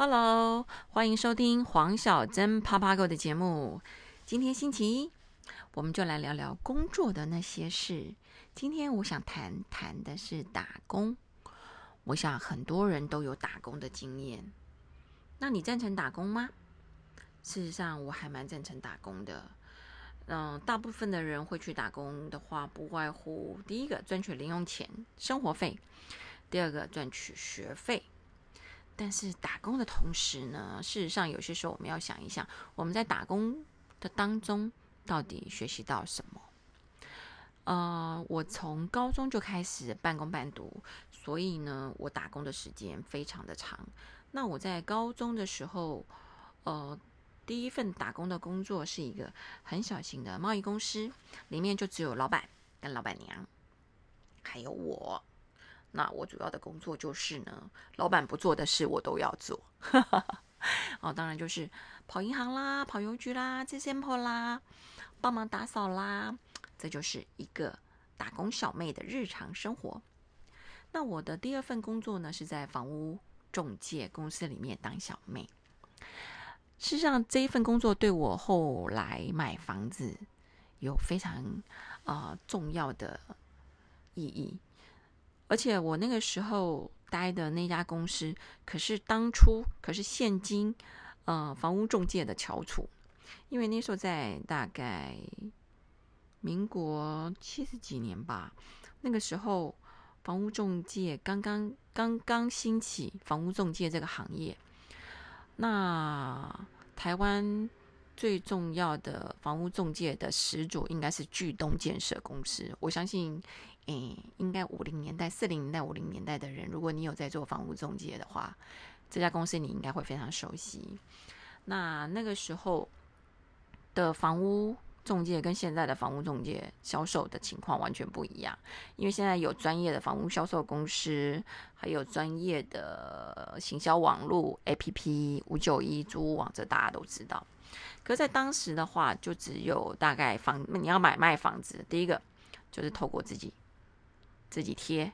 Hello，欢迎收听黄小珍啪啪 Go 的节目。今天星期一，我们就来聊聊工作的那些事。今天我想谈谈的是打工。我想很多人都有打工的经验。那你赞成打工吗？事实上，我还蛮赞成打工的。嗯，大部分的人会去打工的话，不外乎第一个赚取零用钱、生活费；第二个赚取学费。但是打工的同时呢，事实上有些时候我们要想一想，我们在打工的当中到底学习到什么？呃，我从高中就开始半工半读，所以呢，我打工的时间非常的长。那我在高中的时候，呃，第一份打工的工作是一个很小型的贸易公司，里面就只有老板跟老板娘，还有我。那我主要的工作就是呢，老板不做的事我都要做。哦，当然就是跑银行啦、跑邮局啦、接 sample 啦、帮忙打扫啦，这就是一个打工小妹的日常生活。那我的第二份工作呢，是在房屋中介公司里面当小妹。事实上，这一份工作对我后来买房子有非常啊重要的意义。而且我那个时候待的那家公司，可是当初可是现今呃房屋中介的翘楚，因为那时候在大概民国七十几年吧，那个时候房屋中介刚刚刚刚兴起，房屋中介这个行业，那台湾最重要的房屋中介的始祖应该是巨东建设公司，我相信。诶，应该五零年代、四零年代、五零年代的人，如果你有在做房屋中介的话，这家公司你应该会非常熟悉。那那个时候的房屋中介跟现在的房屋中介销售的情况完全不一样，因为现在有专业的房屋销售公司，还有专业的行销网络 APP 五九一租屋网，这大家都知道。可在当时的话，就只有大概房你要买卖房子，第一个就是透过自己。自己贴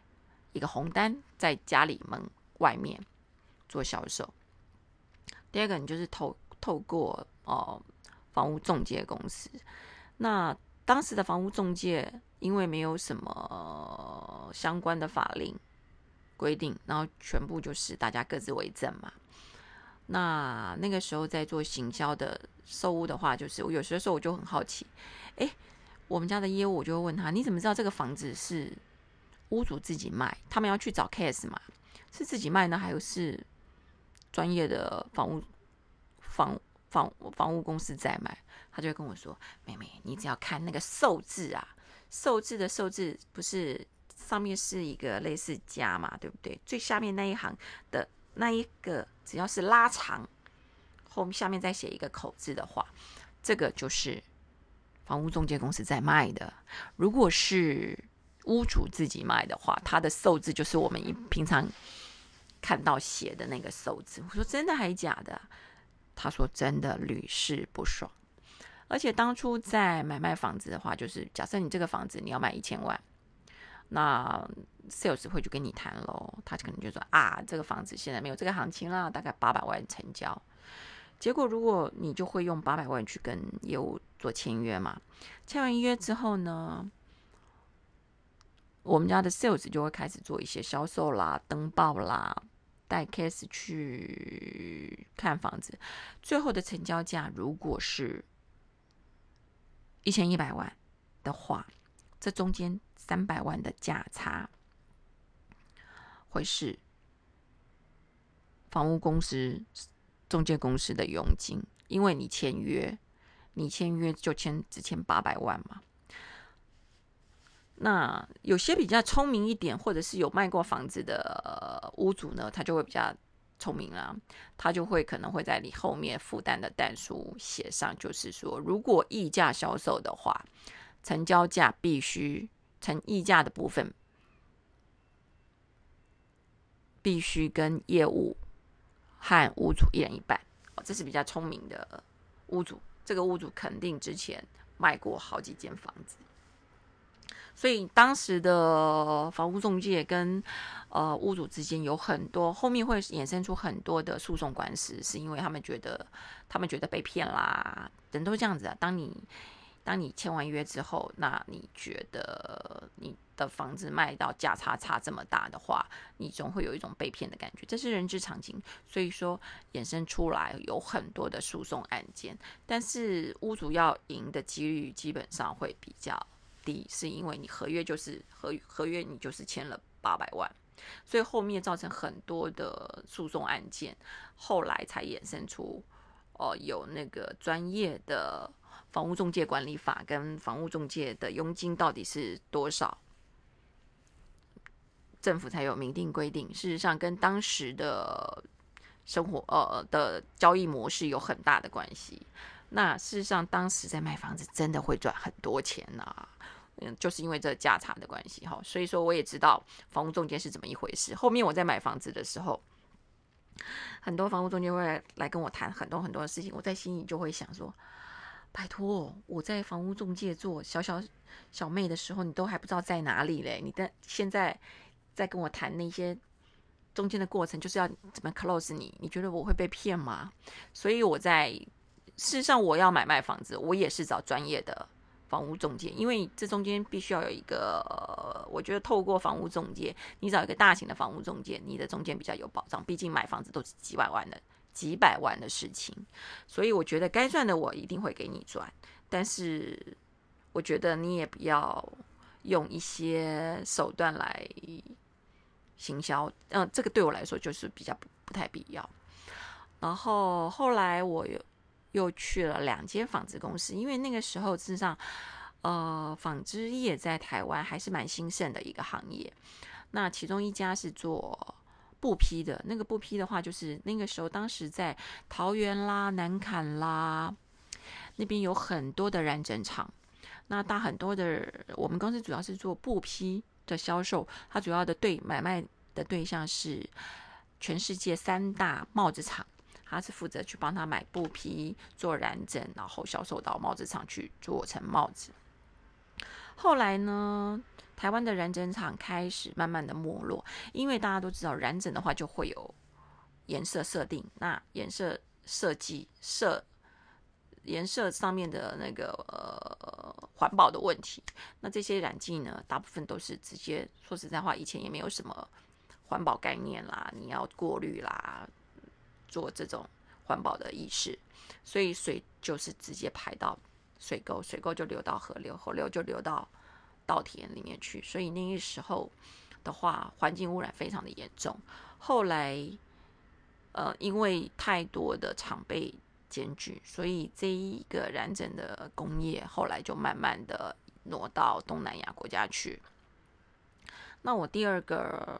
一个红单在家里门外面做销售。第二个，你就是透透过哦房屋中介公司。那当时的房屋中介因为没有什么相关的法令规定，然后全部就是大家各自为政嘛。那那个时候在做行销的售屋的话，就是我有些时候我就很好奇，哎，我们家的业务我就会问他，你怎么知道这个房子是？屋主自己卖，他们要去找 case 嘛？是自己卖呢，还是专业的房屋房房房屋公司在卖？他就会跟我说：“妹妹，你只要看那个寿字啊，寿字的寿字不是上面是一个类似加嘛，对不对？最下面那一行的那一个，只要是拉长，后面下面再写一个口字的话，这个就是房屋中介公司在卖的。如果是……屋主自己卖的话，他的寿字就是我们一平常看到写的那个寿字。我说真的还是假的？他说真的，屡试不爽。而且当初在买卖房子的话，就是假设你这个房子你要卖一千万，那 sales 会去跟你谈喽。他可能就说啊，这个房子现在没有这个行情啦，大概八百万成交。结果如果你就会用八百万去跟业务做签约嘛，签完约之后呢？我们家的 sales 就会开始做一些销售啦、登报啦、带 case 去看房子。最后的成交价如果是一千一百万的话，这中间三百万的价差会是房屋公司、中介公司的佣金，因为你签约，你签约就签只签八百万嘛。那有些比较聪明一点，或者是有卖过房子的呃屋主呢，他就会比较聪明啦，他就会可能会在你后面负担的单数写上，就是说，如果溢价销售的话，成交价必须成溢价的部分必须跟业务和屋主一人一半。这是比较聪明的屋主，这个屋主肯定之前卖过好几间房子。所以当时的房屋中介跟呃屋主之间有很多，后面会衍生出很多的诉讼官司，是因为他们觉得他们觉得被骗啦，人都这样子啊。当你当你签完约之后，那你觉得你的房子卖到价差差这么大的话，你总会有一种被骗的感觉，这是人之常情。所以说衍生出来有很多的诉讼案件，但是屋主要赢的几率基本上会比较低，是因为你合约就是合合约，你就是签了八百万，所以后面造成很多的诉讼案件，后来才衍生出哦有那个专业的。房屋中介管理法跟房屋中介的佣金到底是多少？政府才有明定规定。事实上，跟当时的生活呃的交易模式有很大的关系。那事实上，当时在卖房子真的会赚很多钱呐，嗯，就是因为这价差的关系哈。所以说，我也知道房屋中介是怎么一回事。后面我在买房子的时候，很多房屋中介会来跟我谈很多很多的事情，我在心里就会想说。拜托，我在房屋中介做小小小妹的时候，你都还不知道在哪里嘞。你的现在在跟我谈那些中间的过程，就是要怎么 close 你？你觉得我会被骗吗？所以我在事实上，我要买卖房子，我也是找专业的房屋中介，因为这中间必须要有一个，我觉得透过房屋中介，你找一个大型的房屋中介，你的中间比较有保障。毕竟买房子都是几百万的。几百万的事情，所以我觉得该赚的我一定会给你赚，但是我觉得你也不要用一些手段来行销，嗯，这个对我来说就是比较不不太必要。然后后来我又又去了两间纺织公司，因为那个时候事实上，呃，纺织业在台湾还是蛮兴盛的一个行业，那其中一家是做。布批的那个布批的话，就是那个时候，当时在桃园啦、南坎啦那边有很多的染整厂。那大很多的，我们公司主要是做布批的销售，它主要的对买卖的对象是全世界三大帽子厂，他是负责去帮他买布匹做染整，然后销售到帽子厂去做成帽子。后来呢？台湾的染整厂开始慢慢的没落，因为大家都知道染整的话就会有颜色设定，那颜色设计设颜色上面的那个呃环保的问题，那这些染剂呢，大部分都是直接说实在话，以前也没有什么环保概念啦，你要过滤啦，做这种环保的意识，所以水就是直接排到水沟，水沟就流到河流，河流就流到。稻田里面去，所以那个时候的话，环境污染非常的严重。后来，呃，因为太多的厂被检举，所以这一个染整的工业后来就慢慢的挪到东南亚国家去。那我第二个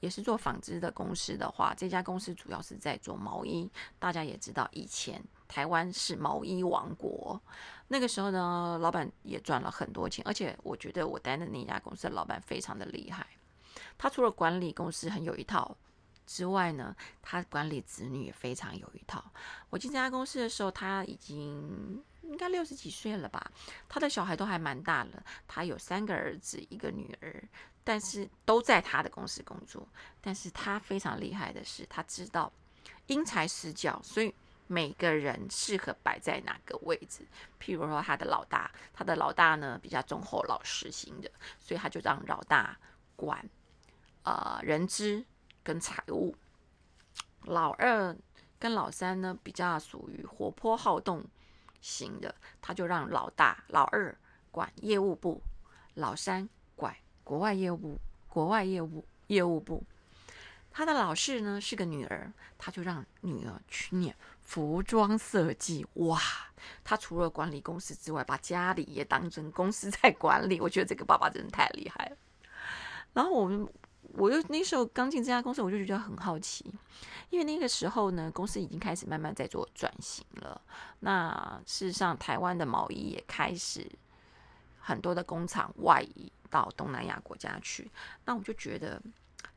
也是做纺织的公司的话，这家公司主要是在做毛衣。大家也知道，以前台湾是毛衣王国。那个时候呢，老板也赚了很多钱，而且我觉得我待的那家公司的老板非常的厉害。他除了管理公司很有一套之外呢，他管理子女也非常有一套。我进这家公司的时候，他已经应该六十几岁了吧，他的小孩都还蛮大了。他有三个儿子，一个女儿，但是都在他的公司工作。但是他非常厉害的是，他知道因材施教，所以。每个人适合摆在哪个位置？譬如说，他的老大，他的老大呢比较忠厚老实型的，所以他就让老大管呃人资跟财务。老二跟老三呢比较属于活泼好动型的，他就让老大老二管业务部，老三管国外业务，国外业务业务部。他的老四呢是个女儿，他就让女儿去念。服装设计哇，他除了管理公司之外，把家里也当成公司在管理。我觉得这个爸爸真的太厉害了。然后我们，我就那时候刚进这家公司，我就觉得很好奇，因为那个时候呢，公司已经开始慢慢在做转型了。那事实上，台湾的毛衣也开始很多的工厂外移到东南亚国家去。那我就觉得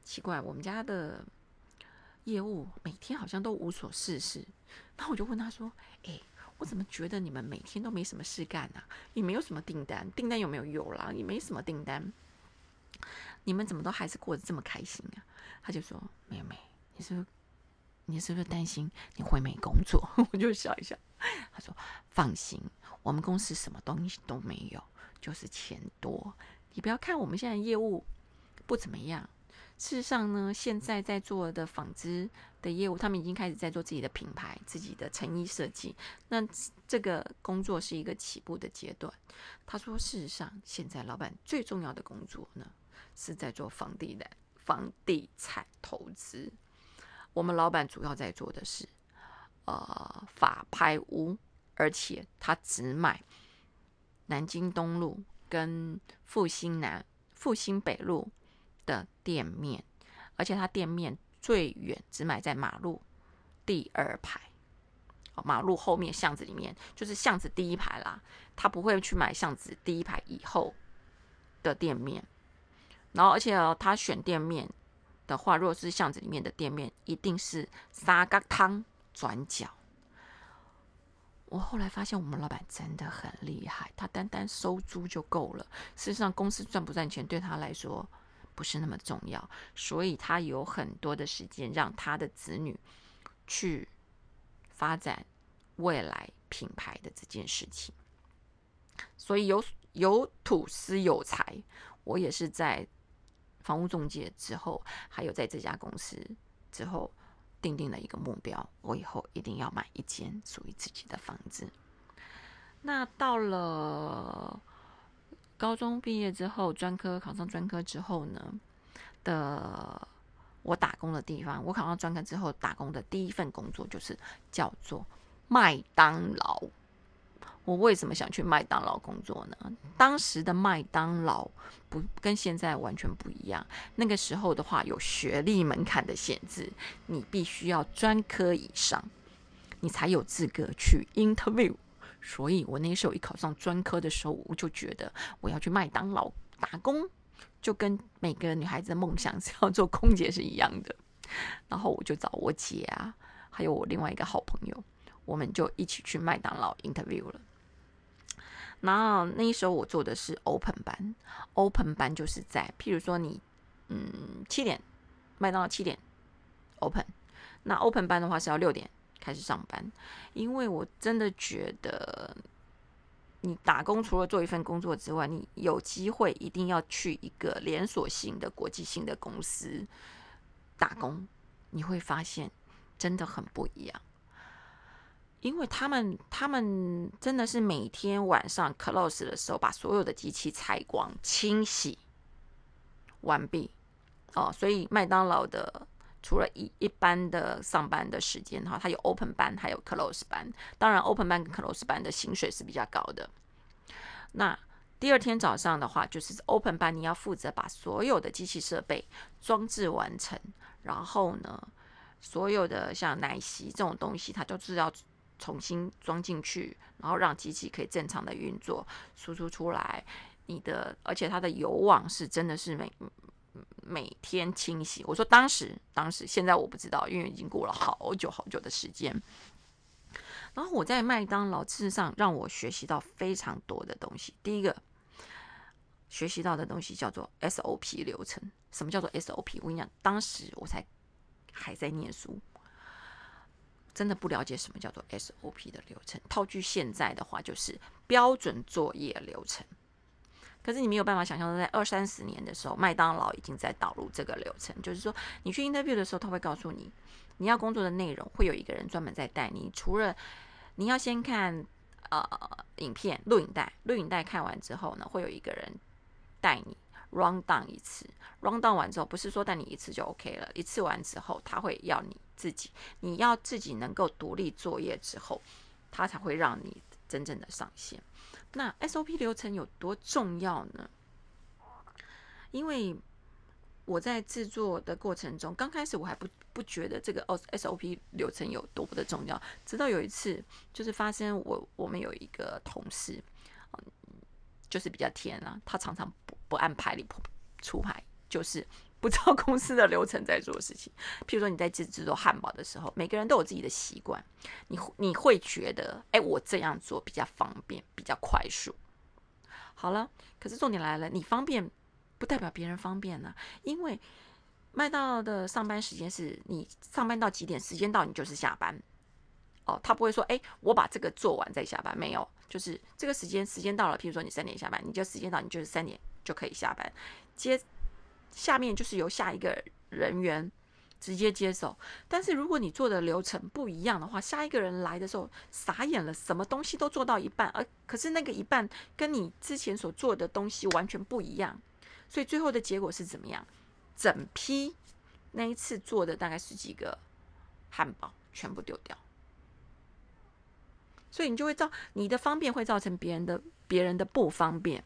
奇怪，我们家的业务每天好像都无所事事。那我就问他说：“哎，我怎么觉得你们每天都没什么事干啊？也没有什么订单，订单有没有有啦？也没什么订单，你们怎么都还是过得这么开心啊？他就说：“妹妹，你是不是你是不是担心你会没工作？” 我就笑一笑。他说：“放心，我们公司什么东西都没有，就是钱多。你不要看我们现在业务不怎么样。”事实上呢，现在在做的纺织的业务，他们已经开始在做自己的品牌、自己的成衣设计。那这个工作是一个起步的阶段。他说，事实上，现在老板最重要的工作呢，是在做房地的房地产投资。我们老板主要在做的是呃法拍屋，而且他只买南京东路跟复兴南、复兴北路。的店面，而且他店面最远只买在马路第二排，马路后面巷子里面就是巷子第一排啦。他不会去买巷子第一排以后的店面。然后，而且他选店面的话，如果是巷子里面的店面，一定是沙嘎汤转角。我后来发现，我们老板真的很厉害，他单单收租就够了。事实上，公司赚不赚钱对他来说。不是那么重要，所以他有很多的时间让他的子女去发展未来品牌的这件事情。所以有有土司有财，我也是在房屋中介之后，还有在这家公司之后，定定了一个目标，我以后一定要买一间属于自己的房子。那到了。高中毕业之后，专科考上专科之后呢的我打工的地方，我考上专科之后打工的第一份工作就是叫做麦当劳。我为什么想去麦当劳工作呢？当时的麦当劳不跟现在完全不一样。那个时候的话，有学历门槛的限制，你必须要专科以上，你才有资格去 interview。所以我那时候一考上专科的时候，我就觉得我要去麦当劳打工，就跟每个女孩子的梦想 是要做空姐是一样的。然后我就找我姐啊，还有我另外一个好朋友，我们就一起去麦当劳 interview 了。然后那时候我做的是 open 班，open 班就是在譬如说你嗯七点麦当劳七点 open，那 open 班的话是要六点。开始上班，因为我真的觉得，你打工除了做一份工作之外，你有机会一定要去一个连锁性的国际性的公司打工，你会发现真的很不一样。因为他们他们真的是每天晚上 close 的时候，把所有的机器拆光、清洗完毕哦，所以麦当劳的。除了一一般的上班的时间哈，它有 open 班，还有 close 班。当然，open 班跟 close 班的薪水是比较高的。那第二天早上的话，就是 open 班，你要负责把所有的机器设备装置完成。然后呢，所有的像奶昔这种东西，它就是要重新装进去，然后让机器可以正常的运作，输出出来。你的，而且它的油网是真的是每。每天清洗。我说当时，当时，现在我不知道，因为已经过了好久好久的时间。然后我在麦当劳，事实上让我学习到非常多的东西。第一个学习到的东西叫做 SOP 流程。什么叫做 SOP？我跟你讲，当时我才还在念书，真的不了解什么叫做 SOP 的流程。套句现在的话，就是标准作业流程。可是你没有办法想象，在二三十年的时候，麦当劳已经在导入这个流程。就是说，你去 interview 的时候，他会告诉你，你要工作的内容，会有一个人专门在带你。除了你要先看呃影片录影带，录影带看完之后呢，会有一个人带你 run down 一次。run down 完之后，不是说带你一次就 OK 了，一次完之后，他会要你自己，你要自己能够独立作业之后，他才会让你真正的上线。那 SOP 流程有多重要呢？因为我在制作的过程中，刚开始我还不不觉得这个哦 SOP 流程有多么的重要。直到有一次，就是发生我我们有一个同事，就是比较甜啊，他常常不按牌理出牌，就是不照公司的流程在做事情。譬如说你在制制作汉堡的时候，每个人都有自己的习惯，你你会觉得，哎，我这样做比较方便，比较快速。好了，可是重点来了，你方便不代表别人方便呢，因为麦当的上班时间是你上班到几点，时间到你就是下班。哦，他不会说，哎，我把这个做完再下班，没有，就是这个时间时间到了，譬如说你三点下班，你就时间到，你就是三点就可以下班。接下面就是由下一个人员直接接手。但是如果你做的流程不一样的话，下一个人来的时候傻眼了，什么东西都做到一半，而可是那个一半跟你之前所做的东西完全不一样，所以最后的结果是怎么样？整批那一次做的大概十几个汉堡全部丢掉。所以你就会造你的方便会造成别人的别人的不方便，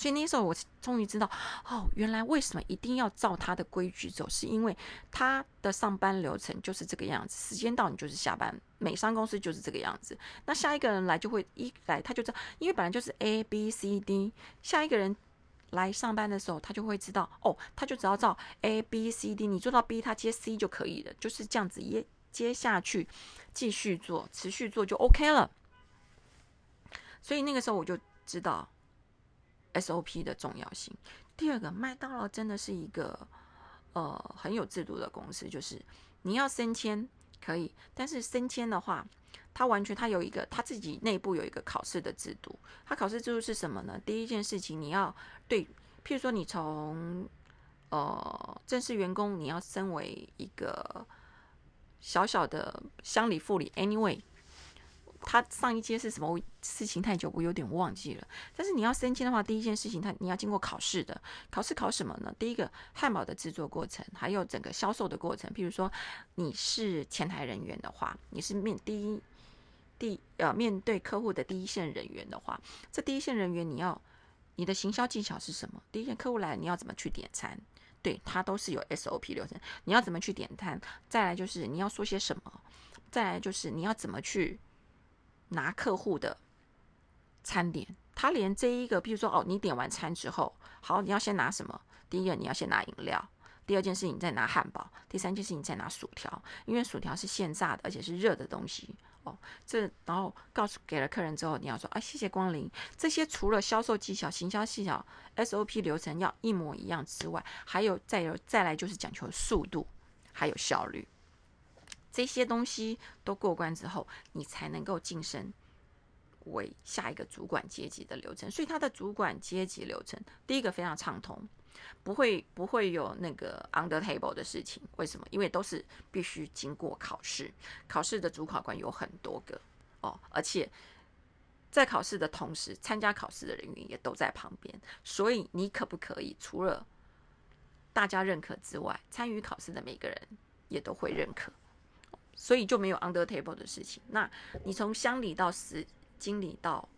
所以那时候我终于知道哦，原来为什么一定要照他的规矩走，是因为他的上班流程就是这个样子，时间到你就是下班，美商公司就是这个样子。那下一个人来就会一来他就知道，因为本来就是 A B C D，下一个人来上班的时候，他就会知道哦，他就只要照 A B C D，你做到 B，他接 C 就可以了，就是这样子也。接下去继续做，持续做就 OK 了。所以那个时候我就知道 SOP 的重要性。第二个，麦当劳真的是一个呃很有制度的公司，就是你要升迁可以，但是升迁的话，它完全它有一个它自己内部有一个考试的制度。它考试制度是什么呢？第一件事情你要对，譬如说你从呃正式员工，你要升为一个。小小的乡里妇里，anyway，他上一阶是什么事情太久，我有点忘记了。但是你要升迁的话，第一件事情，他你要经过考试的。考试考什么呢？第一个汉堡的制作过程，还有整个销售的过程。譬如说你是前台人员的话，你是面第一第呃面对客户的第一线人员的话，这第一线人员你要你的行销技巧是什么？第一线客户来，你要怎么去点餐？对，它都是有 SOP 流程。你要怎么去点餐？再来就是你要说些什么？再来就是你要怎么去拿客户的餐点？他连这一个，比如说哦，你点完餐之后，好，你要先拿什么？第一个你要先拿饮料，第二件事情你再拿汉堡，第三件事情你再拿薯条，因为薯条是现炸的，而且是热的东西。哦，这然后告诉给了客人之后，你要说啊，谢谢光临。这些除了销售技巧、行销技巧、SOP 流程要一模一样之外，还有再有再来就是讲求速度，还有效率。这些东西都过关之后，你才能够晋升为下一个主管阶级的流程。所以，他的主管阶级流程，第一个非常畅通。不会不会有那个 under table 的事情，为什么？因为都是必须经过考试，考试的主考官有很多个哦，而且在考试的同时，参加考试的人员也都在旁边，所以你可不可以除了大家认可之外，参与考试的每个人也都会认可，所以就没有 under table 的事情。那你从乡里到司经理到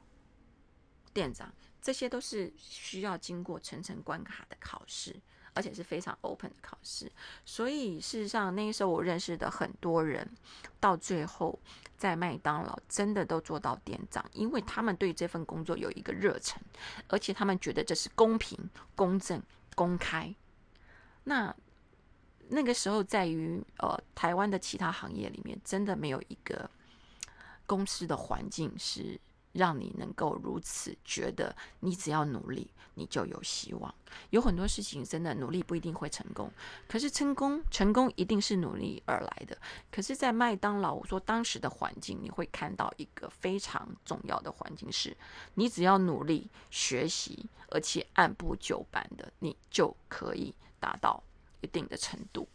店长。这些都是需要经过层层关卡的考试，而且是非常 open 的考试。所以事实上，那时候我认识的很多人，到最后在麦当劳真的都做到店长，因为他们对这份工作有一个热忱，而且他们觉得这是公平、公正、公开。那那个时候，在于呃台湾的其他行业里面，真的没有一个公司的环境是。让你能够如此觉得，你只要努力，你就有希望。有很多事情真的努力不一定会成功，可是成功，成功一定是努力而来的。可是，在麦当劳，我说当时的环境，你会看到一个非常重要的环境是：你只要努力学习，而且按部就班的，你就可以达到一定的程度。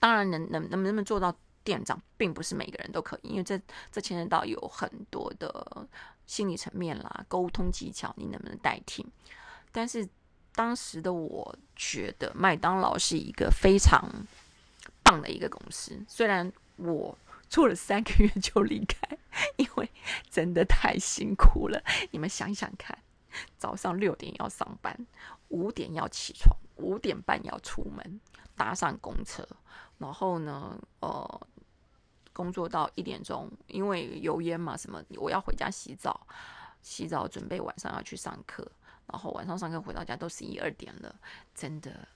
当然，能能能不能做到？店长并不是每个人都可以，因为这这牵扯到有很多的心理层面啦、沟通技巧，你能不能代替？但是当时的我觉得麦当劳是一个非常棒的一个公司，虽然我做了三个月就离开，因为真的太辛苦了。你们想想看，早上六点要上班，五点要起床，五点半要出门，搭上公车，然后呢，呃。工作到一点钟，因为油烟嘛，什么我要回家洗澡，洗澡准备晚上要去上课，然后晚上上课回到家都十一二点了，真的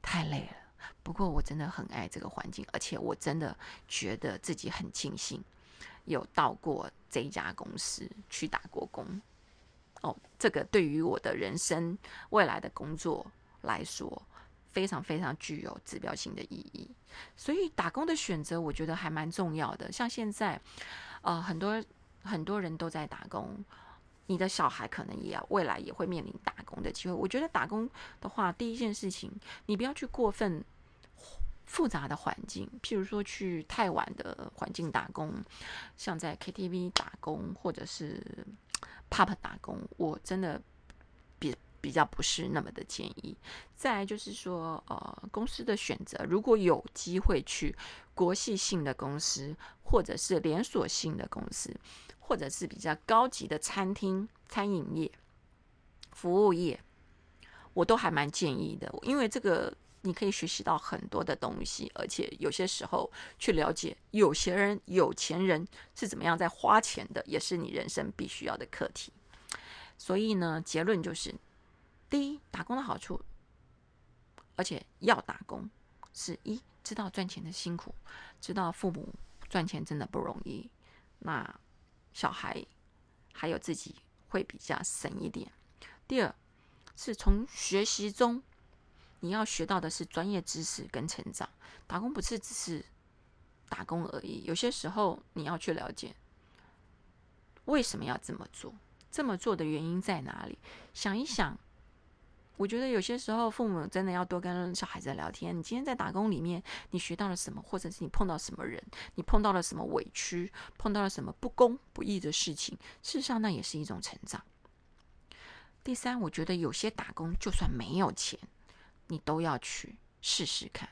太累了。不过我真的很爱这个环境，而且我真的觉得自己很庆幸有到过这一家公司去打过工。哦，这个对于我的人生未来的工作来说，非常非常具有指标性的意义。所以打工的选择，我觉得还蛮重要的。像现在，呃，很多很多人都在打工，你的小孩可能也要未来也会面临打工的机会。我觉得打工的话，第一件事情，你不要去过分。复杂的环境，譬如说去太晚的环境打工，像在 KTV 打工或者是 pub 打工，我真的比较不是那么的建议。再来就是说，呃，公司的选择，如果有机会去国系性的公司，或者是连锁性的公司，或者是比较高级的餐厅、餐饮业、服务业，我都还蛮建议的，因为这个。你可以学习到很多的东西，而且有些时候去了解有些人、有钱人是怎么样在花钱的，也是你人生必须要的课题。所以呢，结论就是：第一，打工的好处，而且要打工，是一知道赚钱的辛苦，知道父母赚钱真的不容易，那小孩还有自己会比较省一点。第二，是从学习中。你要学到的是专业知识跟成长，打工不是只是打工而已。有些时候你要去了解为什么要这么做，这么做的原因在哪里？想一想，我觉得有些时候父母真的要多跟小孩子聊天。你今天在打工里面，你学到了什么，或者是你碰到什么人，你碰到了什么委屈，碰到了什么不公不义的事情，事实上那也是一种成长。第三，我觉得有些打工就算没有钱。你都要去试试看，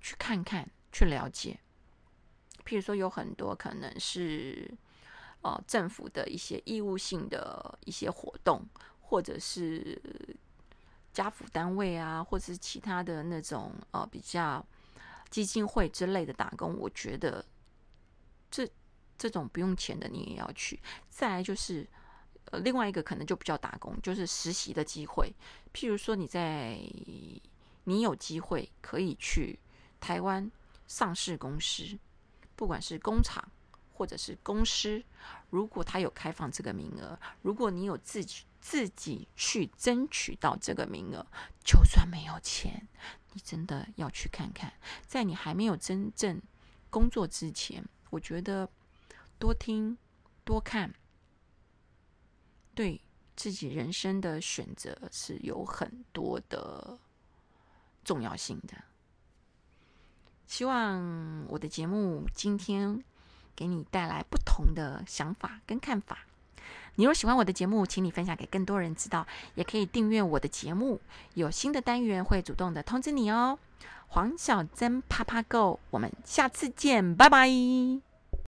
去看看，去了解。譬如说，有很多可能是呃政府的一些义务性的一些活动，或者是家府单位啊，或者是其他的那种呃比较基金会之类的打工。我觉得这这种不用钱的，你也要去。再来就是呃另外一个可能就比较打工，就是实习的机会。譬如说，你在你有机会可以去台湾上市公司，不管是工厂或者是公司，如果他有开放这个名额，如果你有自己自己去争取到这个名额，就算没有钱，你真的要去看看。在你还没有真正工作之前，我觉得多听多看，对。自己人生的选择是有很多的重要性的。希望我的节目今天给你带来不同的想法跟看法。你若喜欢我的节目，请你分享给更多人知道，也可以订阅我的节目，有新的单元会主动的通知你哦。黄小珍啪啪 Go，我们下次见，拜拜。